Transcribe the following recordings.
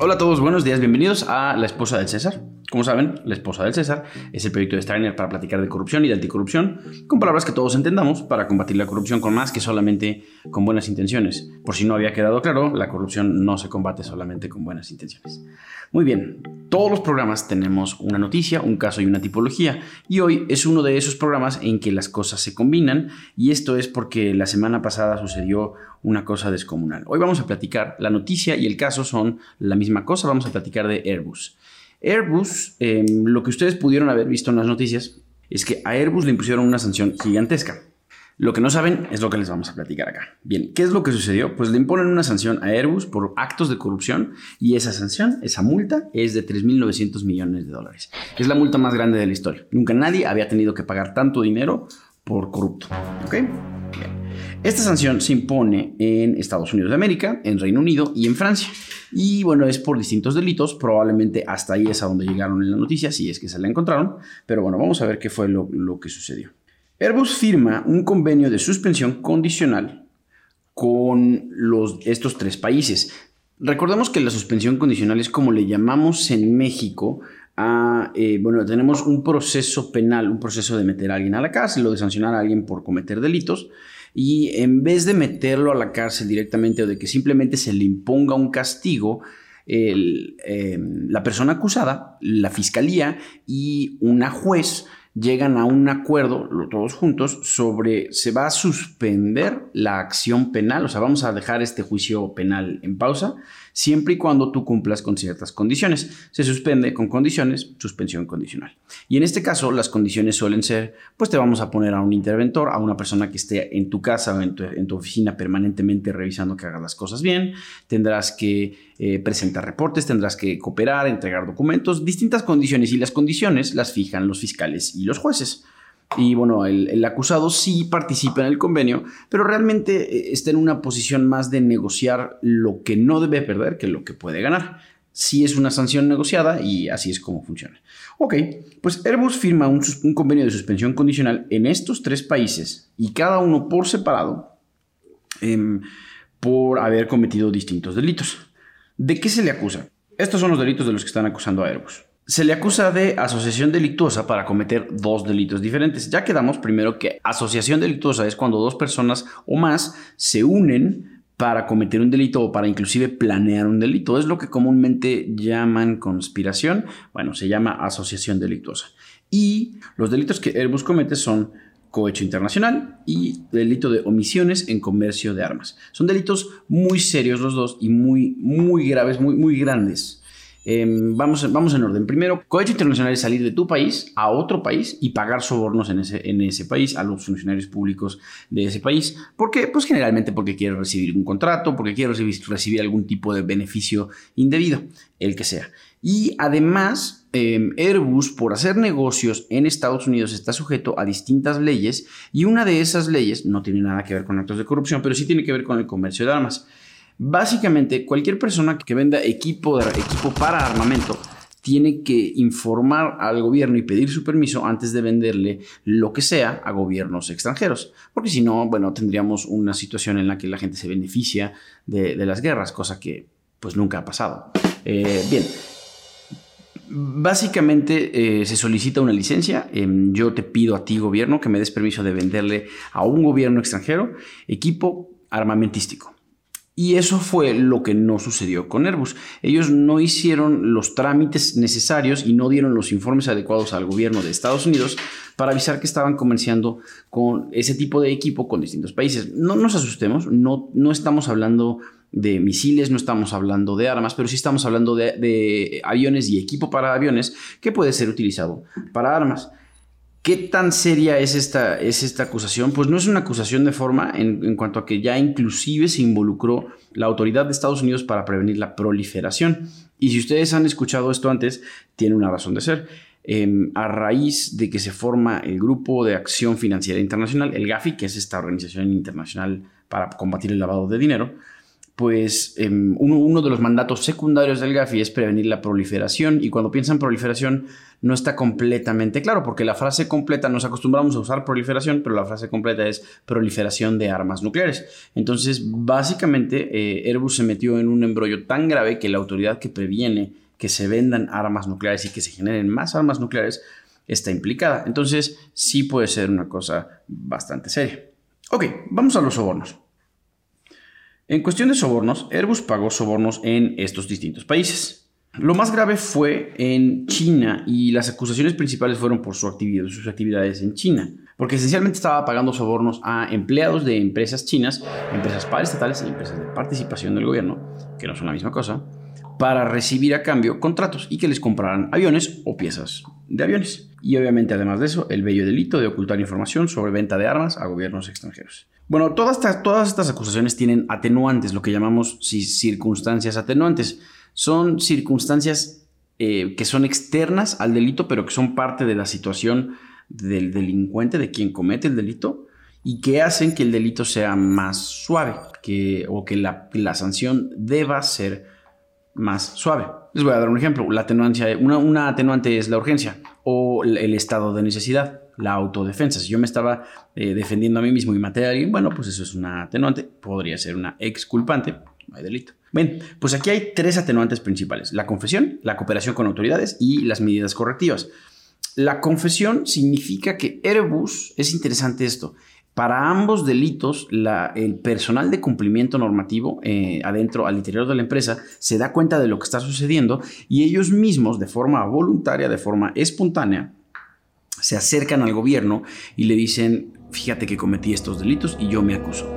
Hola a todos, buenos días, bienvenidos a La Esposa del César. Como saben, La Esposa del César es el proyecto de Steiner para platicar de corrupción y de anticorrupción, con palabras que todos entendamos para combatir la corrupción con más que solamente con buenas intenciones. Por si no había quedado claro, la corrupción no se combate solamente con buenas intenciones. Muy bien, todos los programas tenemos una noticia, un caso y una tipología, y hoy es uno de esos programas en que las cosas se combinan, y esto es porque la semana pasada sucedió una cosa descomunal. Hoy vamos a platicar, la noticia y el caso son la misma cosa, vamos a platicar de Airbus. Airbus, em, lo que ustedes pudieron haber visto en las noticias es que a Airbus le impusieron una sanción gigantesca. Lo que no saben es lo que les vamos a platicar acá. Bien, ¿qué es lo que sucedió? Pues le imponen una sanción a Airbus por actos de corrupción y esa sanción, esa multa, es de 3.900 millones de dólares. Es la multa más grande de la historia. Nunca nadie había tenido que pagar tanto dinero por corrupto. ¿Ok? Esta sanción se impone en Estados Unidos de América, en Reino Unido y en Francia. Y bueno, es por distintos delitos, probablemente hasta ahí es a donde llegaron en la noticia, si es que se la encontraron. Pero bueno, vamos a ver qué fue lo, que sucedió. Airbus firma un convenio de suspensión condicional con los, estos tres países. Recordemos que la suspensión condicional es como le llamamos en México a, eh, bueno, tenemos un proceso penal, un proceso de meter a alguien a la cárcel o de sancionar a alguien por cometer delitos y en vez de meterlo a la cárcel directamente o de que simplemente se le imponga un castigo, em, la persona acusada, la fiscalía y una juez llegan a un acuerdo, todos juntos, sobre se va a suspender la acción penal, o sea, vamos a dejar este juicio penal en pausa, siempre y cuando tú cumplas con ciertas condiciones. Se suspende con condiciones, suspensión condicional. Y en este caso, las condiciones suelen ser, pues te vamos a poner a un interventor, a una persona que esté en tu casa o en tu, oficina permanentemente revisando que hagas las cosas bien, tendrás que eh, presentar reportes, tendrás que cooperar, entregar documentos, distintas condiciones, y las condiciones las fijan los fiscales y los jueces. Y bueno, el, acusado sí participa en el convenio, pero realmente eh, está en una posición más de negociar lo que no debe perder que lo que puede ganar. Sí es una sanción negociada y así es como funciona. Ok, pues Airbus firma un, convenio de suspensión condicional en estos tres países y cada uno por separado em, por haber cometido distintos delitos. ¿De qué se le acusa? Estos son los delitos de los que están acusando a Airbus. Se le acusa de asociación delictuosa para cometer dos delitos diferentes. Ya quedamos primero que asociación delictuosa es cuando dos personas o más se unen para cometer un delito o para inclusive planear un delito. Es lo que comúnmente llaman conspiración. Bueno, se llama asociación delictuosa. Y los delitos que Airbus comete son cohecho internacional y delito de omisiones en comercio de armas. Son delitos muy serios los dos y muy, muy graves, muy, muy grandes. Em, vamos, vamos en orden. Primero, cohecho internacional es salir de tu país a otro país y pagar sobornos en ese, en ese país a los funcionarios públicos de ese país. ¿Por qué? Pues generalmente porque quieres recibir un contrato, porque quieres recibir, algún tipo de beneficio indebido, el que sea. Y además, em, Airbus, por hacer negocios en Estados Unidos, está sujeto a distintas leyes y una de esas leyes no tiene nada que ver con actos de corrupción, pero sí tiene que ver con el comercio de armas. Básicamente, cualquier persona que venda equipo, para armamento tiene que informar al gobierno y pedir su permiso antes de venderle lo que sea a gobiernos extranjeros. Porque si no, bueno, tendríamos una situación en la que la gente se beneficia de, las guerras, cosa que pues nunca ha pasado. Eh, bien, Básicamente eh, se solicita una licencia. Em, yo te pido a ti, gobierno, que me des permiso de venderle a un gobierno extranjero equipo armamentístico. Y eso fue lo que no sucedió con Airbus. Ellos no hicieron los trámites necesarios y no dieron los informes adecuados al gobierno de Estados Unidos para avisar que estaban comerciando con ese tipo de equipo con distintos países. No nos asustemos, no, no estamos hablando de misiles, no estamos hablando de armas, pero sí estamos hablando de, de aviones y equipo para aviones que puede ser utilizado para armas. ¿Qué tan seria es esta, es esta acusación? Pues no es una acusación de forma en, cuanto a que ya inclusive se involucró la autoridad de Estados Unidos para prevenir la proliferación. Y si ustedes han escuchado esto antes, tiene una razón de ser. Em, a raíz de que se forma el Grupo de Acción Financiera Internacional, el GAFI, que es esta organización internacional para combatir el lavado de dinero, pues em, uno, de los mandatos secundarios del GAFI es prevenir la proliferación y cuando piensan proliferación no está completamente claro porque la frase completa nos acostumbramos a usar proliferación pero la frase completa es proliferación de armas nucleares. Entonces básicamente eh, Airbus se metió en un embrollo tan grave que la autoridad que previene que se vendan armas nucleares y que se generen más armas nucleares está implicada. Entonces sí puede ser una cosa bastante seria. Ok vamos a los sobornos en cuestión de sobornos, Airbus pagó sobornos en estos distintos países. Lo más grave fue en China y las acusaciones principales fueron por su actividad, sus actividades en China, porque esencialmente estaba pagando sobornos a empleados de empresas chinas, empresas paraestatales y empresas de participación del gobierno, que no son la misma cosa, para recibir a cambio contratos y que les compraran aviones o piezas de aviones. Y obviamente además de eso, el bello delito de ocultar información sobre venta de armas a gobiernos extranjeros. Bueno, todas estas, todas estas acusaciones tienen atenuantes, lo que llamamos circunstancias atenuantes. Son circunstancias eh, que son externas al delito, pero que son parte de la situación del delincuente, de quien comete el delito, y que hacen que el delito sea más suave, que, o que la, sanción deba ser más suave. Les voy a dar un ejemplo. La atenuancia, una, atenuante es la urgencia o el estado de necesidad la autodefensa. Si yo me estaba eh, defendiendo a mí mismo y maté a alguien, bueno, pues eso es una atenuante, podría ser una exculpante, no hay delito. Bien, pues aquí hay tres atenuantes principales, la confesión, la cooperación con autoridades y las medidas correctivas. La confesión significa que Airbus, es interesante esto, para ambos delitos, el personal de cumplimiento normativo eh, adentro, al interior de la empresa, se da cuenta de lo que está sucediendo y ellos mismos, de forma voluntaria, de forma espontánea, se acercan al gobierno y le dicen, fíjate que cometí estos delitos y yo me acuso.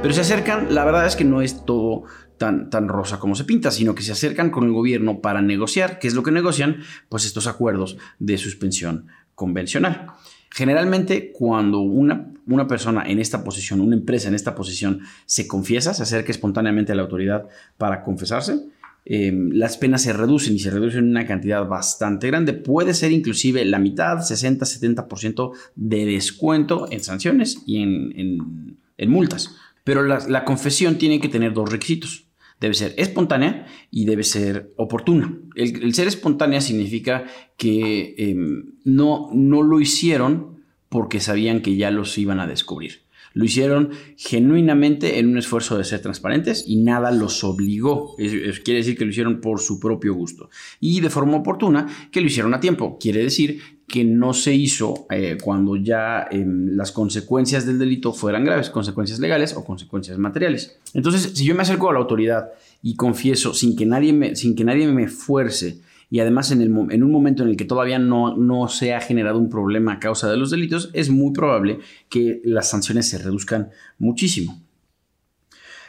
Pero se acercan, la verdad es que no es todo tan, tan rosa como se pinta, sino que se acercan con el gobierno para negociar, ¿qué es lo que negocian? Pues estos acuerdos de suspensión convencional. Generalmente cuando una, una persona en esta posición, una empresa en esta posición se confiesa, se acerca espontáneamente a la autoridad para confesarse, Em, las penas se reducen y se reducen en una cantidad bastante grande. Puede ser inclusive la mitad, 60-70% de descuento en sanciones y en, multas. Pero la, confesión tiene que tener dos requisitos. Debe ser espontánea y debe ser oportuna. El, ser espontánea significa que em, no, no lo hicieron porque sabían que ya los iban a descubrir. Lo hicieron genuinamente en un esfuerzo de ser transparentes y nada los obligó. quiere decir que lo hicieron por su propio gusto. Y de forma oportuna, que lo hicieron a tiempo. Quiere decir que no se hizo eh, cuando ya em, las consecuencias del delito fueran graves, consecuencias legales o consecuencias materiales. Entonces, si yo me acerco a la autoridad y confieso sin que nadie me, sin que nadie me fuerce, y además en, un momento en el que todavía no, no se ha generado un problema a causa de los delitos, es muy probable que las sanciones se reduzcan muchísimo.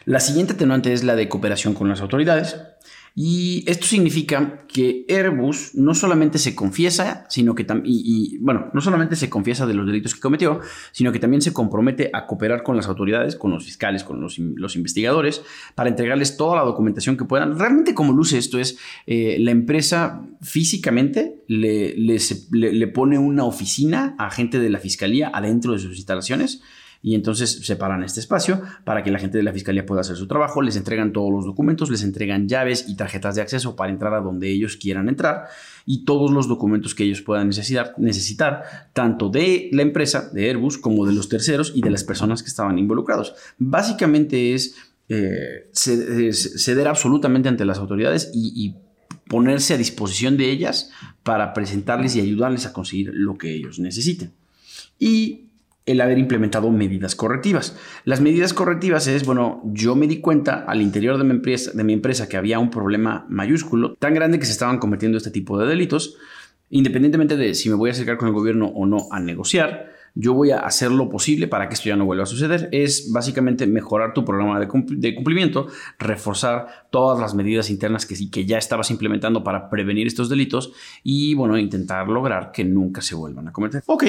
La siguiente atenuante es la de cooperación con las autoridades. Y esto significa que Airbus no solamente se confiesa, sino que bueno, no solamente se confiesa de los delitos que cometió, sino que también se compromete a cooperar con las autoridades, con los fiscales, con los, investigadores, para entregarles toda la documentación que puedan. Realmente como luce esto es, eh, la empresa físicamente le, le pone una oficina a gente de la fiscalía adentro de sus instalaciones y entonces separan este espacio para que la gente de la fiscalía pueda hacer su trabajo, les entregan todos los documentos, les entregan llaves y tarjetas de acceso para entrar a donde ellos quieran entrar y todos los documentos que ellos puedan necesitar, necesitar tanto de la empresa, de Airbus, como de los terceros y de las personas que estaban involucrados. Básicamente es eh, ceder absolutamente ante las autoridades y, y ponerse a disposición de ellas para presentarles y ayudarles a conseguir lo que ellos necesiten. Y el haber implementado medidas correctivas. Las medidas correctivas es, bueno, yo me di cuenta al interior de mi empresa, de mi empresa que había un problema mayúsculo tan grande que se estaban cometiendo este tipo de delitos, independientemente de si me voy a acercar con el gobierno o no a negociar, yo voy a hacer lo posible para que esto ya no vuelva a suceder. Es básicamente mejorar tu programa de, cumplimiento, reforzar todas las medidas internas que, que ya estabas implementando para prevenir estos delitos y, bueno, intentar lograr que nunca se vuelvan a cometer. Ok,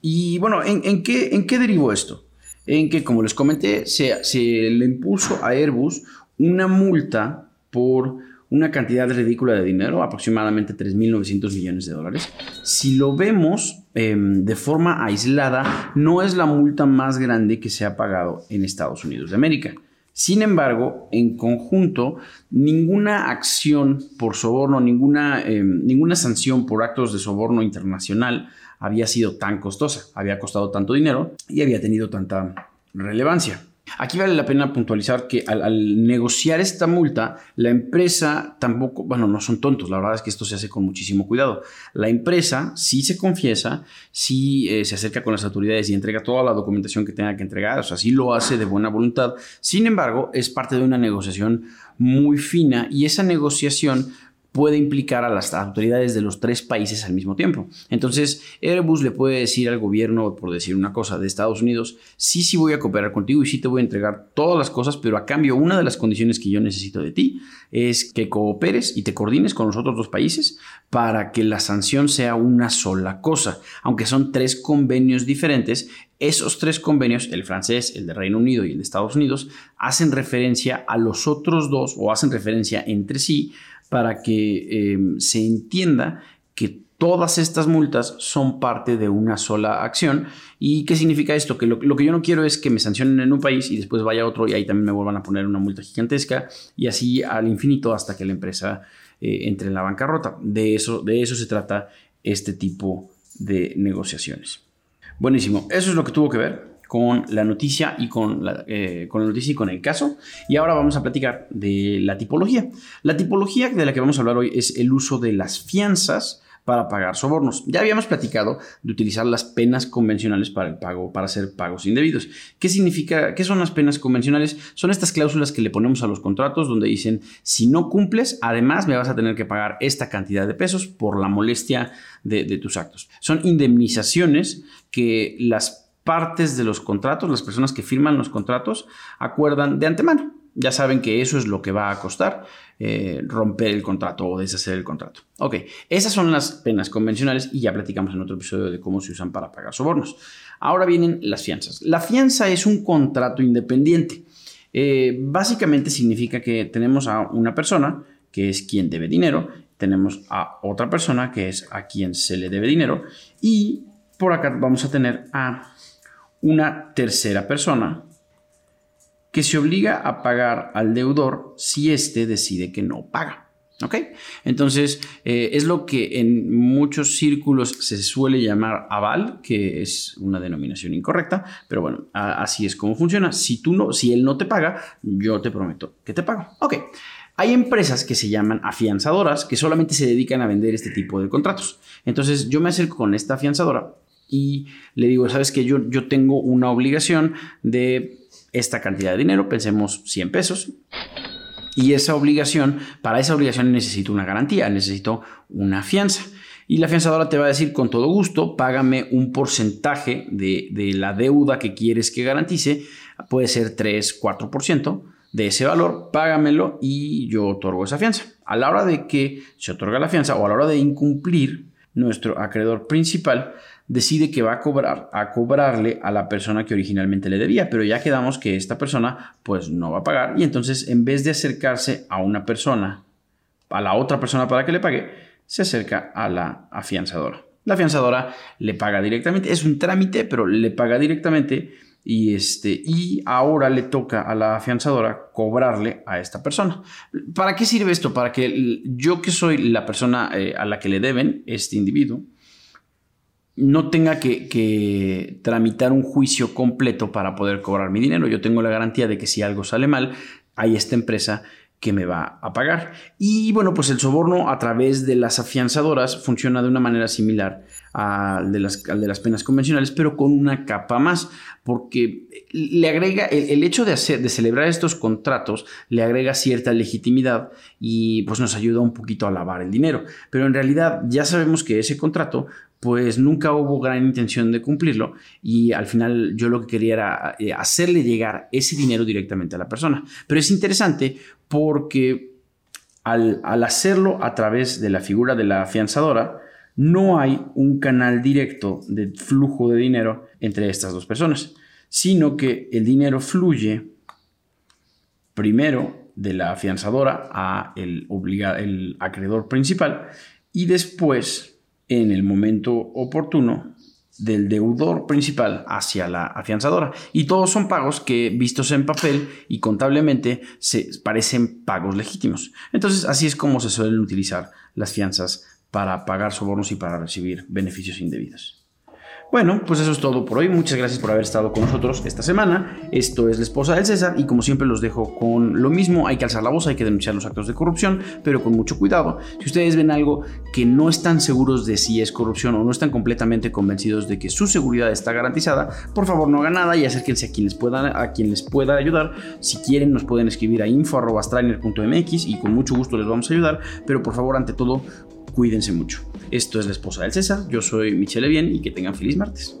y bueno, ¿en, qué, en qué derivó esto? En que, como les comenté, se, se le impuso a Airbus una multa por una cantidad ridícula de dinero, aproximadamente 3.900 millones de dólares. Si lo vemos em, de forma aislada, no es la multa más grande que se ha pagado en Estados Unidos de América. Sin embargo, en conjunto, ninguna acción por soborno, ninguna, eh, ninguna sanción por actos de soborno internacional había sido tan costosa, había costado tanto dinero y había tenido tanta relevancia. Aquí vale la pena puntualizar que al, negociar esta multa, la empresa tampoco, bueno, no son tontos, la verdad es que esto se hace con muchísimo cuidado. La empresa sí se confiesa, sí eh, se acerca con las autoridades y entrega toda la documentación que tenga que entregar, o sea, sí lo hace de buena voluntad. Sin embargo, es parte de una negociación muy fina y esa negociación puede implicar a las autoridades de los tres países al mismo tiempo. Entonces, Airbus le puede decir al gobierno, por decir una cosa, de Estados Unidos, sí, sí voy a cooperar contigo y sí te voy a entregar todas las cosas, pero a cambio una de las condiciones que yo necesito de ti es que cooperes y te coordines con los otros dos países para que la sanción sea una sola cosa. Aunque son tres convenios diferentes, esos tres convenios, el francés, el de Reino Unido y el de Estados Unidos, hacen referencia a los otros dos o hacen referencia entre sí para que em, se entienda que todas estas multas son parte de una sola acción. ¿Y qué significa esto? Que lo, que yo no quiero es que me sancionen en un país y después vaya a otro y ahí también me vuelvan a poner una multa gigantesca y así al infinito hasta que la empresa eh, entre en la bancarrota. De eso, de eso se trata este tipo de negociaciones. Buenísimo, eso es lo que tuvo que ver con la noticia y con la, eh, con la noticia y con el caso. Y ahora vamos a platicar de la tipología. La tipología de la que vamos a hablar hoy es el uso de las fianzas para pagar sobornos. Ya habíamos platicado de utilizar las penas convencionales para el pago, para hacer pagos indebidos. ¿Qué significa? ¿Qué son las penas convencionales? Son estas cláusulas que le ponemos a los contratos donde dicen, si no cumples, además me vas a tener que pagar esta cantidad de pesos por la molestia de, de tus actos. Son indemnizaciones que las partes de los contratos, las personas que firman los contratos, acuerdan de antemano. Ya saben que eso es lo que va a costar eh, romper el contrato o deshacer el contrato. Esas son las penas convencionales y ya platicamos en otro episodio de cómo se usan para pagar sobornos. Ahora vienen las fianzas. La fianza es un contrato independiente. Eh, básicamente significa que tenemos a una persona que es quien debe dinero, tenemos a otra persona que es a quien se le debe dinero y por acá vamos a tener a una tercera persona que se obliga a pagar al deudor si éste decide que no paga. ¿Ok? Entonces, eh, es lo que en muchos círculos se suele llamar aval, que es una denominación incorrecta, pero bueno, así es como funciona. Si tú no, si él no te paga, yo te prometo que te pago. Ok. Hay empresas que se llaman afianzadoras que solamente se dedican a vender este tipo de contratos. Entonces, yo me acerco con esta afianzadora y le digo, sabes que yo, yo tengo una obligación de esta cantidad de dinero, pensemos 100 pesos, y esa obligación, para esa obligación necesito una garantía, necesito una fianza. Y la fianzadora te va a decir con todo gusto, págame un porcentaje de, de la deuda que quieres que garantice, puede ser 3, 4% de ese valor, págamelo y yo otorgo esa fianza. A la hora de que se otorga la fianza o a la hora de incumplir, nuestro acreedor principal decide que va a cobrar a cobrarle a la persona que originalmente le debía, pero ya quedamos que esta persona pues no va a pagar y entonces en vez de acercarse a una persona, a la otra persona para que le pague, se acerca a la afianzadora. La afianzadora le paga directamente, es un trámite, pero le paga directamente y, este, y ahora le toca a la afianzadora cobrarle a esta persona. ¿Para qué sirve esto? Para que yo que soy la persona eh, a la que le deben, este individuo, no tenga que, tramitar un juicio completo para poder cobrar mi dinero. Yo tengo la garantía de que si algo sale mal, hay esta empresa que me va a pagar. Y bueno, pues el soborno a través de las afianzadoras funciona de una manera similar al de las, de las penas convencionales, pero con una capa más, porque le agrega, el, hecho de, hacer, de celebrar estos contratos le agrega cierta legitimidad y pues nos ayuda un poquito a lavar el dinero. Pero en realidad ya sabemos que ese contrato pues nunca hubo gran intención de cumplirlo y al final yo lo que quería era eh, hacerle llegar ese dinero directamente a la persona. Pero es interesante porque al, hacerlo a través de la figura de la afianzadora, no hay un canal directo de flujo de dinero entre estas dos personas, sino que el dinero fluye primero de la afianzadora a el, acreedor principal y después en el momento oportuno del deudor principal hacia la afianzadora. Y todos son pagos que, vistos en papel y contablemente, se parecen pagos legítimos. Entonces, así es como se suelen utilizar las fianzas para pagar sobornos y para recibir beneficios indebidos. Bueno, pues eso es todo por hoy. Muchas gracias por haber estado con nosotros esta semana. Esto es la esposa del César y como siempre los dejo con lo mismo. Hay que alzar la voz, hay que denunciar los actos de corrupción, pero con mucho cuidado. Si ustedes ven algo que no están seguros de si es corrupción o no están completamente convencidos de que su seguridad está garantizada, por favor no hagan nada y acérquense a quien les pueda, a quien les pueda ayudar. Si quieren nos pueden escribir a info.strainer.mx y con mucho gusto les vamos a ayudar, pero por favor ante todo cuídense mucho. Esto es la esposa del César, yo soy Michelle Bien y que tengan feliz martes.